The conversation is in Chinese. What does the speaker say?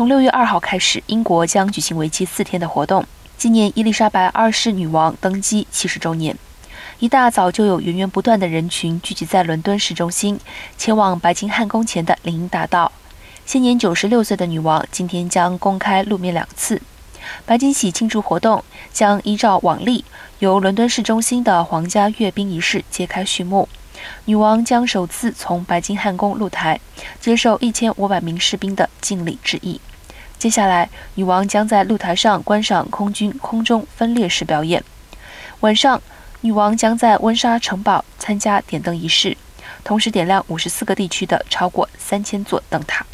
从六月二号开始，英国将举行为期四天的活动，纪念伊丽莎白二世女王登基七十周年。一大早就有源源不断的人群聚集在伦敦市中心，前往白金汉宫前的林荫大道。现年九十六岁的女王今天将公开露面两次。白金禧庆祝活动将依照往例，由伦敦市中心的皇家阅兵仪式揭开序幕。女王将首次从白金汉宫露台，接受一千五百名士兵的敬礼致意。接下来，女王将在露台上观赏空军空中分裂式表演。晚上，女王将在温莎城堡参加点灯仪式，同时点亮五十四个地区的超过三千座灯塔。